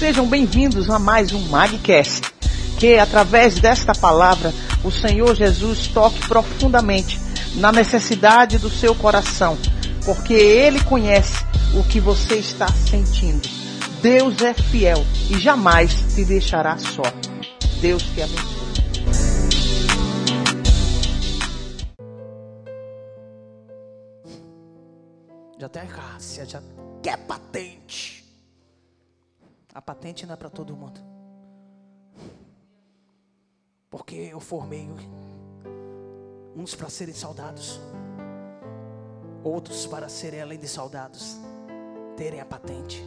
Sejam bem-vindos a mais um Magcast. Que através desta palavra o Senhor Jesus toque profundamente na necessidade do seu coração, porque Ele conhece o que você está sentindo. Deus é fiel e jamais te deixará só. Deus te abençoe. Já tem Cássia, já quer patente. A patente não é para todo mundo. Porque eu formei uns para serem soldados, outros para serem além de soldados, terem a patente.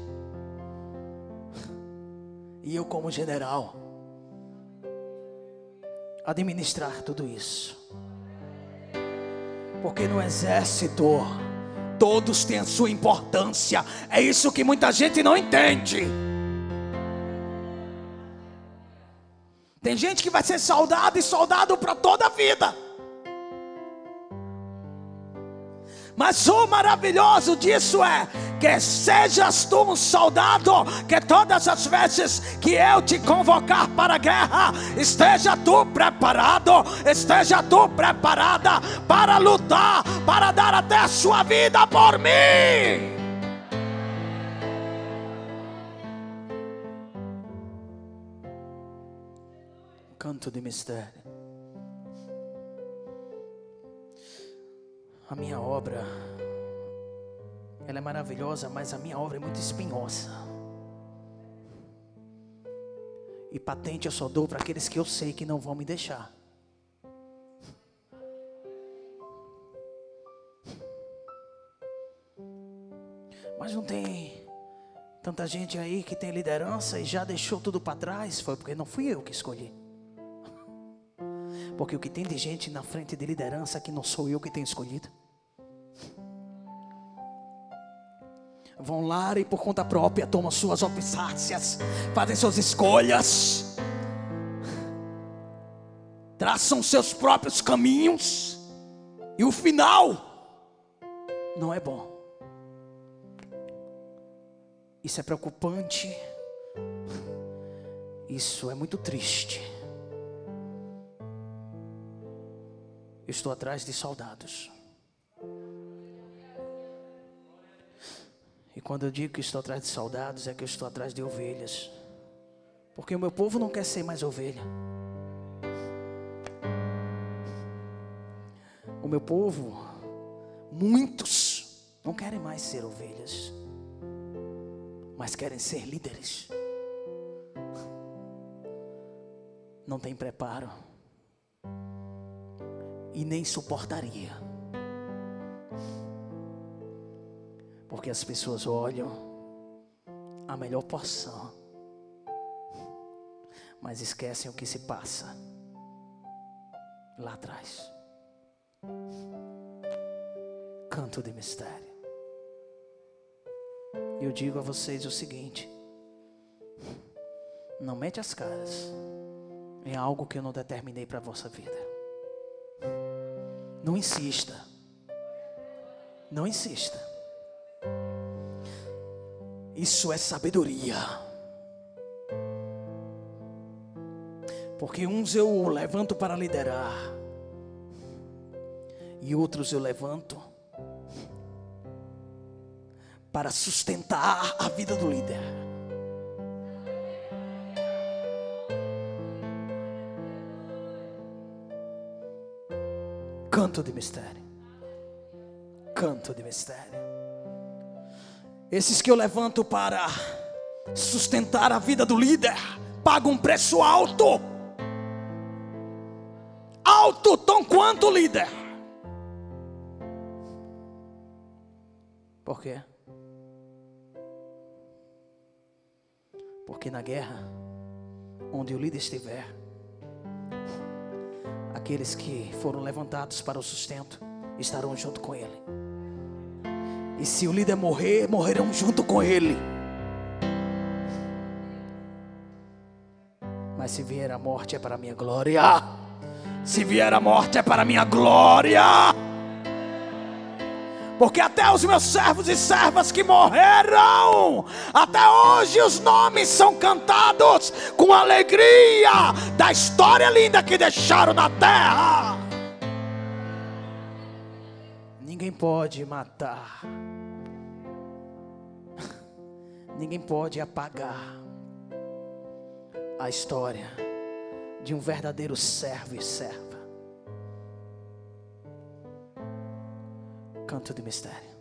E eu, como general, administrar tudo isso. Porque no exército, todos têm a sua importância. É isso que muita gente não entende. Tem gente que vai ser soldado e soldado para toda a vida. Mas o maravilhoso disso é que sejas tu um soldado, que todas as vezes que eu te convocar para a guerra, esteja tu preparado, esteja tu preparada para lutar, para dar até a sua vida por mim. Canto de mistério. A minha obra, ela é maravilhosa, mas a minha obra é muito espinhosa. E patente eu só dou para aqueles que eu sei que não vão me deixar. Mas não tem tanta gente aí que tem liderança e já deixou tudo para trás. Foi porque não fui eu que escolhi. Porque o que tem de gente na frente de liderança que não sou eu que tenho escolhido. vão lá e por conta própria tomam suas opsácias, fazem suas escolhas, traçam seus próprios caminhos, e o final não é bom. Isso é preocupante, isso é muito triste. Estou atrás de soldados. E quando eu digo que estou atrás de soldados, é que eu estou atrás de ovelhas. Porque o meu povo não quer ser mais ovelha. O meu povo, muitos, não querem mais ser ovelhas, mas querem ser líderes. Não tem preparo e nem suportaria Porque as pessoas olham a melhor porção, mas esquecem o que se passa lá atrás. Canto de mistério. Eu digo a vocês o seguinte: não mete as caras em algo que eu não determinei para a vossa vida. Não insista. Não insista. Isso é sabedoria. Porque uns eu levanto para liderar, e outros eu levanto para sustentar a vida do líder. Canto de mistério. Canto de mistério. Esses que eu levanto para sustentar a vida do líder pagam um preço alto. Alto tão quanto o líder. Por quê? Porque na guerra, onde o líder estiver, aqueles que foram levantados para o sustento estarão junto com ele. E se o líder morrer, morrerão junto com ele. Mas se vier a morte é para a minha glória. Se vier a morte é para a minha glória. Porque até os meus servos e servas que morreram, até hoje os nomes são cantados com alegria da história linda que deixaram na terra. Ninguém pode matar, ninguém pode apagar a história de um verdadeiro servo e serva. Canto de mistério.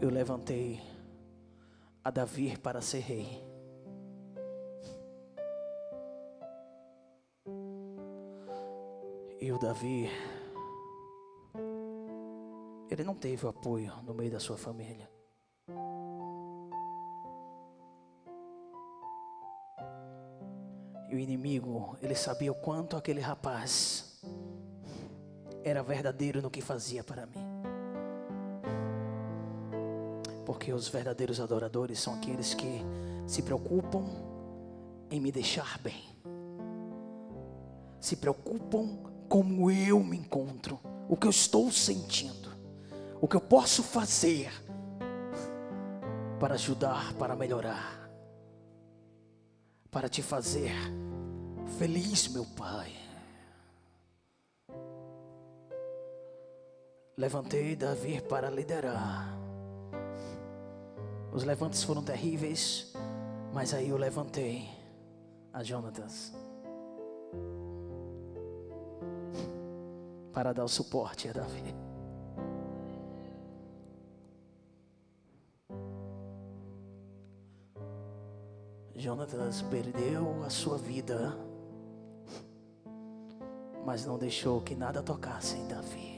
Eu levantei a Davi para ser rei. E o Davi, ele não teve apoio no meio da sua família. E o inimigo, ele sabia o quanto aquele rapaz era verdadeiro no que fazia para mim. Porque os verdadeiros adoradores são aqueles que se preocupam em me deixar bem. Se preocupam como eu me encontro, o que eu estou sentindo, o que eu posso fazer para ajudar, para melhorar para te fazer feliz, meu Pai. Levantei Davi para liderar. Os levantes foram terríveis, mas aí eu levantei a Jonatas para dar o suporte a Davi. Jonatas perdeu a sua vida, mas não deixou que nada tocasse em Davi.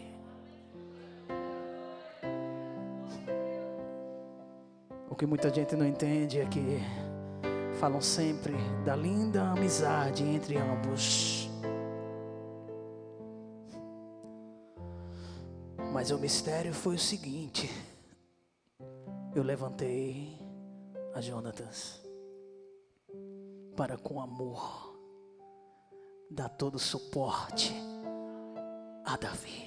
O que muita gente não entende é que falam sempre da linda amizade entre ambos. Mas o mistério foi o seguinte: eu levantei a Jonatas para com amor dar todo suporte a Davi.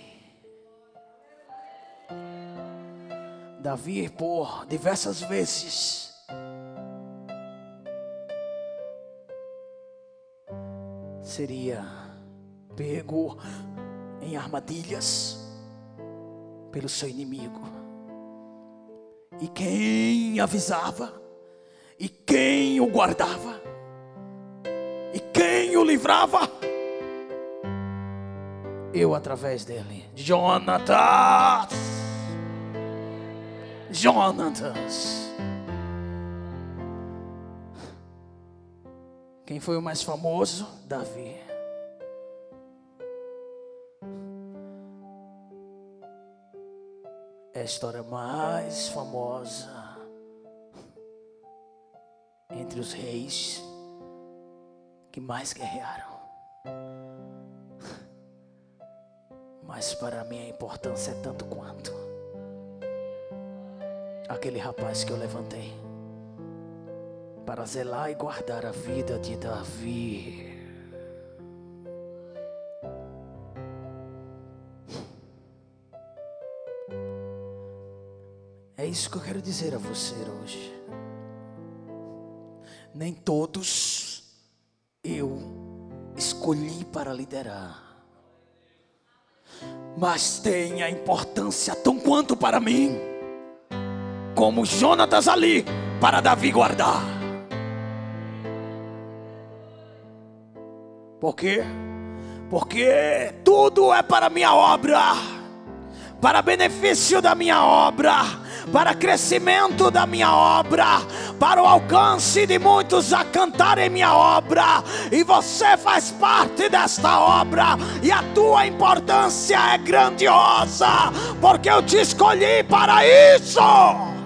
Davi, por diversas vezes, seria pego em armadilhas pelo seu inimigo. E quem avisava, e quem o guardava, quem o livrava? Eu através dele. Jonatas. Jonatas. Quem foi o mais famoso? Davi. É a história mais famosa entre os reis que mais guerrearam. Mas para mim a importância é tanto quanto aquele rapaz que eu levantei para zelar e guardar a vida de Davi. É isso que eu quero dizer a você hoje. Nem todos eu escolhi para liderar. Mas tem a importância tão quanto para mim, como Jonatas ali para Davi guardar. Por quê? Porque tudo é para minha obra, para benefício da minha obra para crescimento da minha obra, para o alcance de muitos a cantarem minha obra, e você faz parte desta obra, e a tua importância é grandiosa, porque eu te escolhi para isso.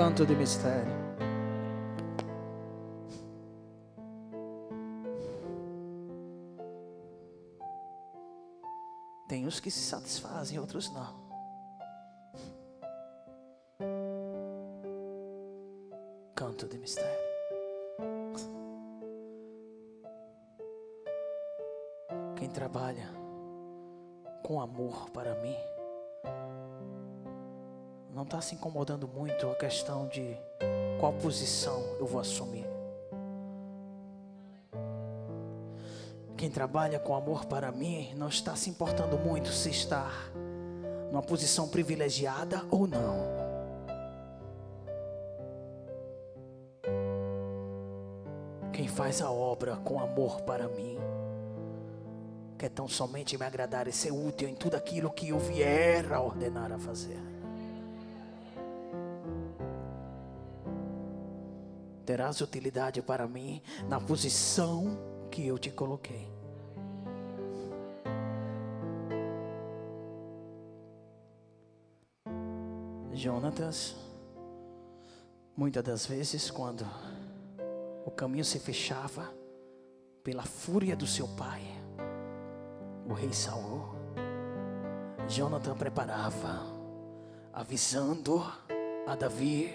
Canto de mistério. Tem uns que se satisfazem, outros não. canto de mistério. Quem trabalha com amor para mim não está se incomodando muito a questão de qual posição eu vou assumir. Quem trabalha com amor para mim não está se importando muito se está numa posição privilegiada ou não. Quem faz a obra com amor para mim, quer tão somente me agradar e ser útil em tudo aquilo que eu vier a ordenar a fazer. Terás utilidade para mim na posição que eu te coloquei. Jonatas, muitas das vezes, quando o caminho se fechava pela fúria do seu pai, o rei Saul, Jonathan preparava, avisando a Davi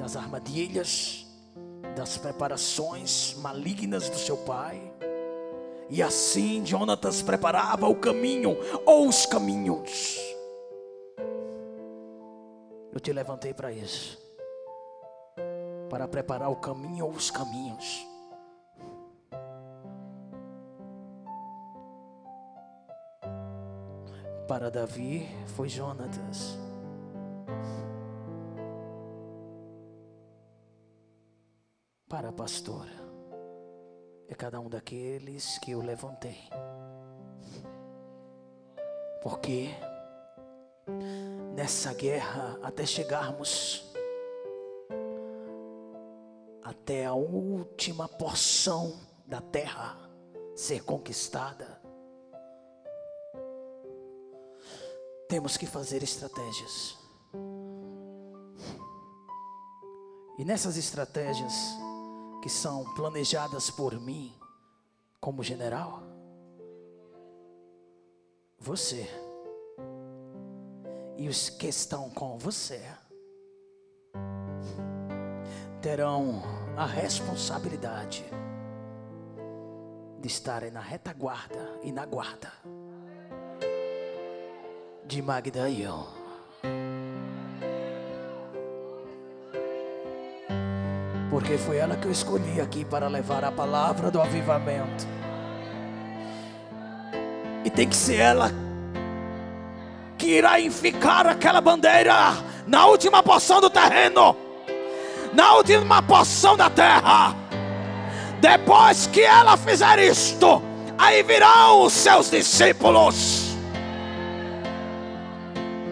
das armadilhas, das preparações malignas do seu pai. E assim Jonatas preparava o caminho ou os caminhos. Eu te levantei para isso. Para preparar o caminho ou os caminhos. Para Davi foi Jonatas. Para pastor é cada um daqueles que eu levantei. Porque nessa guerra, até chegarmos até a última porção da terra ser conquistada, temos que fazer estratégias. E nessas estratégias, que são planejadas por mim como general? Você e os que estão com você terão a responsabilidade de estarem na retaguarda e na guarda de Magda porque foi ela que eu escolhi aqui para levar a palavra do avivamento. E tem que ser ela que irá enficar aquela bandeira na última porção do terreno, na última porção da terra. Depois que ela fizer isto, aí virão os seus discípulos.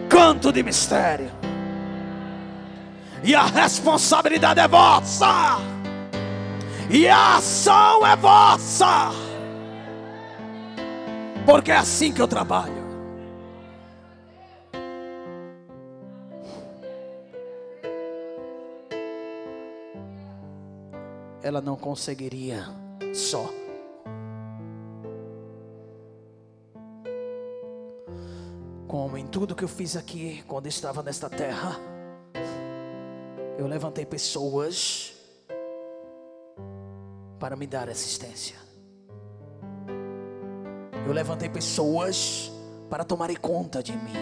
Canto de mistério e a responsabilidade é vossa, e a ação é vossa, porque é assim que eu trabalho. Ela não conseguiria só. Como em tudo que eu fiz aqui quando estava nesta terra eu levantei pessoas para me dar assistência. Eu levantei pessoas para tomarem conta de mim.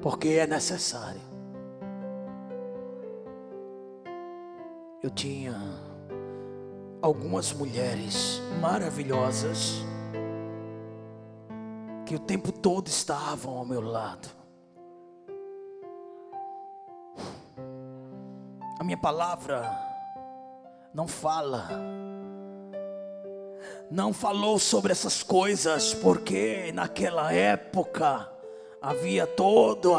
Porque é necessário. Eu tinha algumas mulheres maravilhosas que o tempo todo estavam ao meu lado. Minha palavra não fala, não falou sobre essas coisas, porque naquela época havia toda,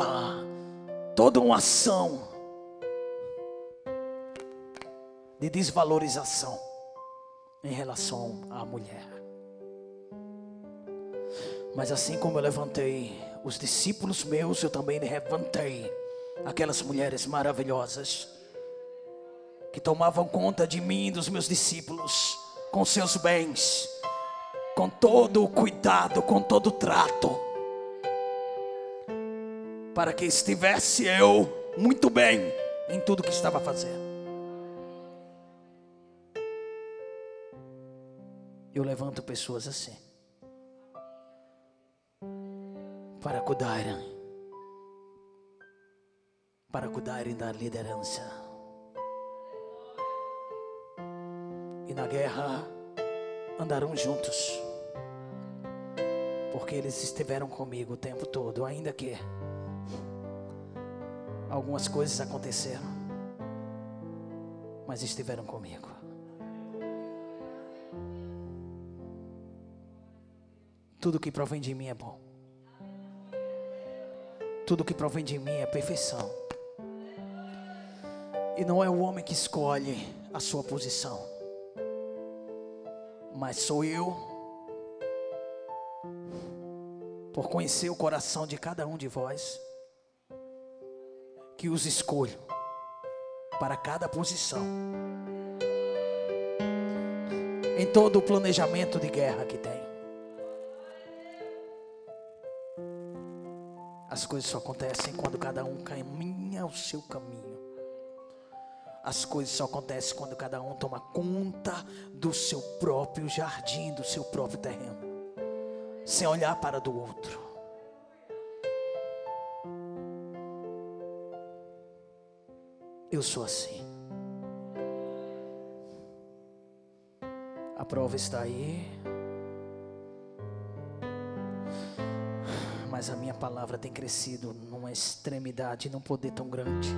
toda uma ação de desvalorização em relação à mulher. Mas assim como eu levantei os discípulos meus, eu também levantei aquelas mulheres maravilhosas que tomavam conta de mim e dos meus discípulos com seus bens, com todo o cuidado, com todo o trato, para que estivesse eu muito bem em tudo que estava fazendo. Eu levanto pessoas assim. Para cuidarem. Para cuidarem da liderança. E na guerra andarão juntos. Porque eles estiveram comigo o tempo todo, ainda que algumas coisas aconteceram, mas estiveram comigo. Tudo que provém de mim é bom. Tudo que provém de mim é perfeição. E não é o homem que escolhe a sua posição, mas sou eu, por conhecer o coração de cada um de vós, que os escolho para cada posição, em todo o planejamento de guerra que tem. As coisas só acontecem quando cada um caminha o seu caminho. As coisas só acontecem quando cada um toma conta do seu próprio jardim, do seu próprio terreno, sem olhar para do outro. Eu sou assim. A prova está aí. mas a minha palavra tem crescido numa extremidade, num poder tão grande.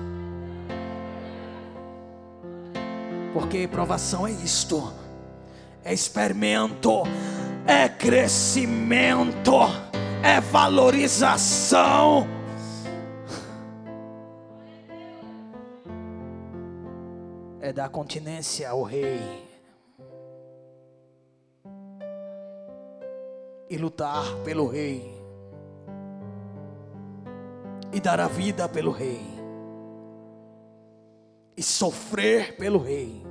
Porque provação é isto, é experimento, é crescimento, é valorização. É dar continência ao rei. E lutar pelo rei. E dar a vida pelo rei, e sofrer pelo rei,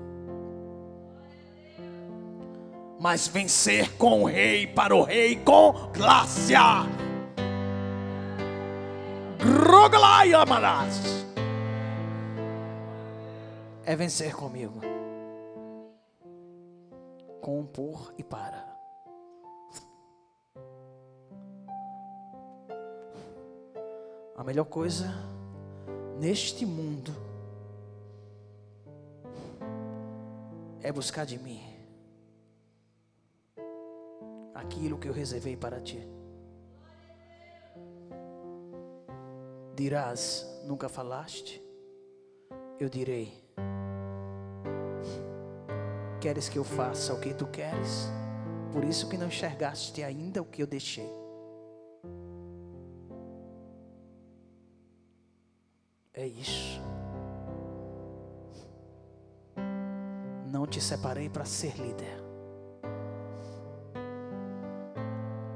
mas vencer com o rei, para o rei com glácia. É vencer comigo, com por e para. A melhor coisa neste mundo é buscar de mim aquilo que eu reservei para ti. Dirás, nunca falaste? Eu direi. Queres que eu faça o que tu queres? Por isso que não enxergaste ainda o que eu deixei. É isso. Te separei para ser líder,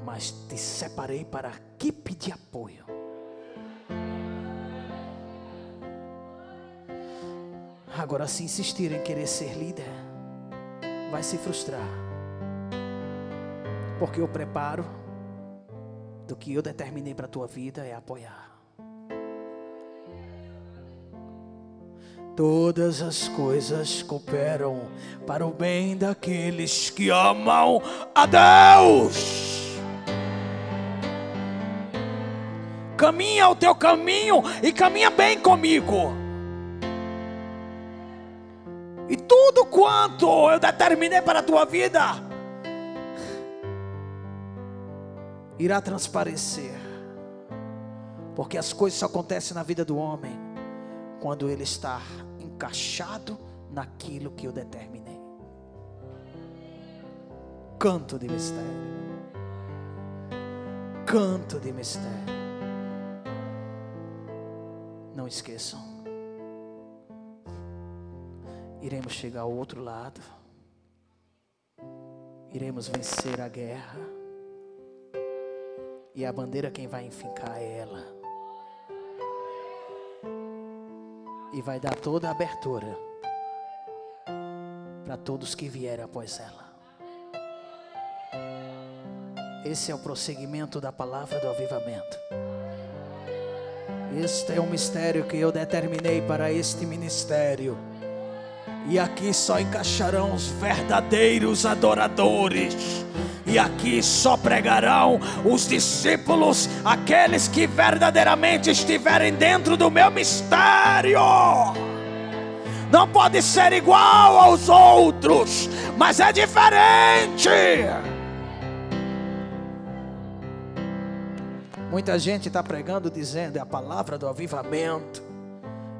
mas te separei para a equipe de apoio. Agora, se insistir em querer ser líder, vai se frustrar, porque o preparo do que eu determinei para a tua vida é apoiar. Todas as coisas cooperam para o bem daqueles que amam a Deus. Caminha o teu caminho e caminha bem comigo. E tudo quanto eu determinei para a tua vida irá transparecer. Porque as coisas só acontecem na vida do homem quando ele está encaixado naquilo que eu determinei. Canto de mistério. Canto de mistério. Não esqueçam. Iremos chegar ao outro lado. Iremos vencer a guerra. E a bandeira quem vai enfincar é ela. E vai dar toda a abertura para todos que vierem após ela. Esse é o prosseguimento da palavra do avivamento. Este é o mistério que eu determinei para este ministério. E aqui só encaixarão os verdadeiros adoradores. E aqui só pregarão os discípulos, aqueles que verdadeiramente estiverem dentro do meu mistério. Não pode ser igual aos outros, mas é diferente. Muita gente está pregando dizendo é a palavra do avivamento.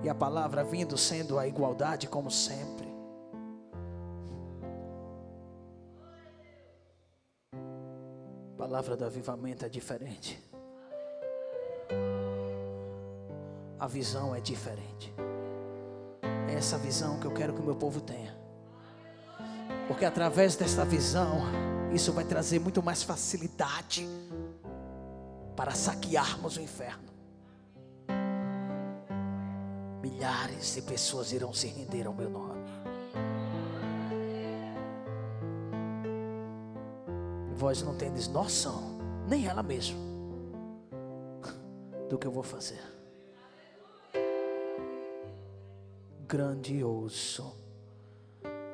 E a palavra vindo sendo a igualdade como sempre. A palavra do avivamento é diferente. A visão é diferente. É essa visão que eu quero que o meu povo tenha. Porque através desta visão, isso vai trazer muito mais facilidade para saquearmos o inferno. Milhares de pessoas irão se render ao meu nome. Vós não tendes noção, nem ela mesma, do que eu vou fazer. Grandioso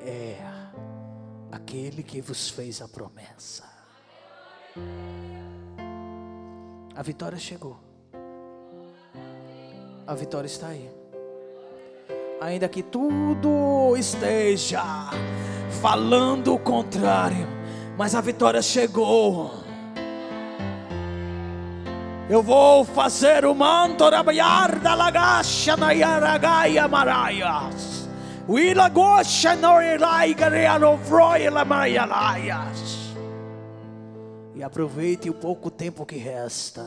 é aquele que vos fez a promessa. A vitória chegou. A vitória está aí. Ainda que tudo esteja falando o contrário, mas a vitória chegou. Eu vou fazer o manto rabiar da lagacha na yaragaia maraias. O ilagosha no ilaiga reano vroila maraialaias e aproveite o pouco tempo que resta,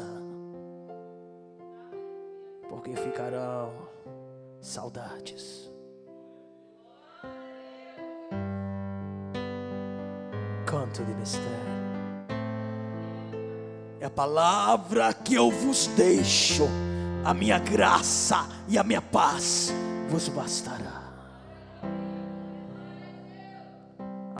porque ficarão saudades. Canto de mistério. É a palavra que eu vos deixo, a minha graça e a minha paz vos bastará.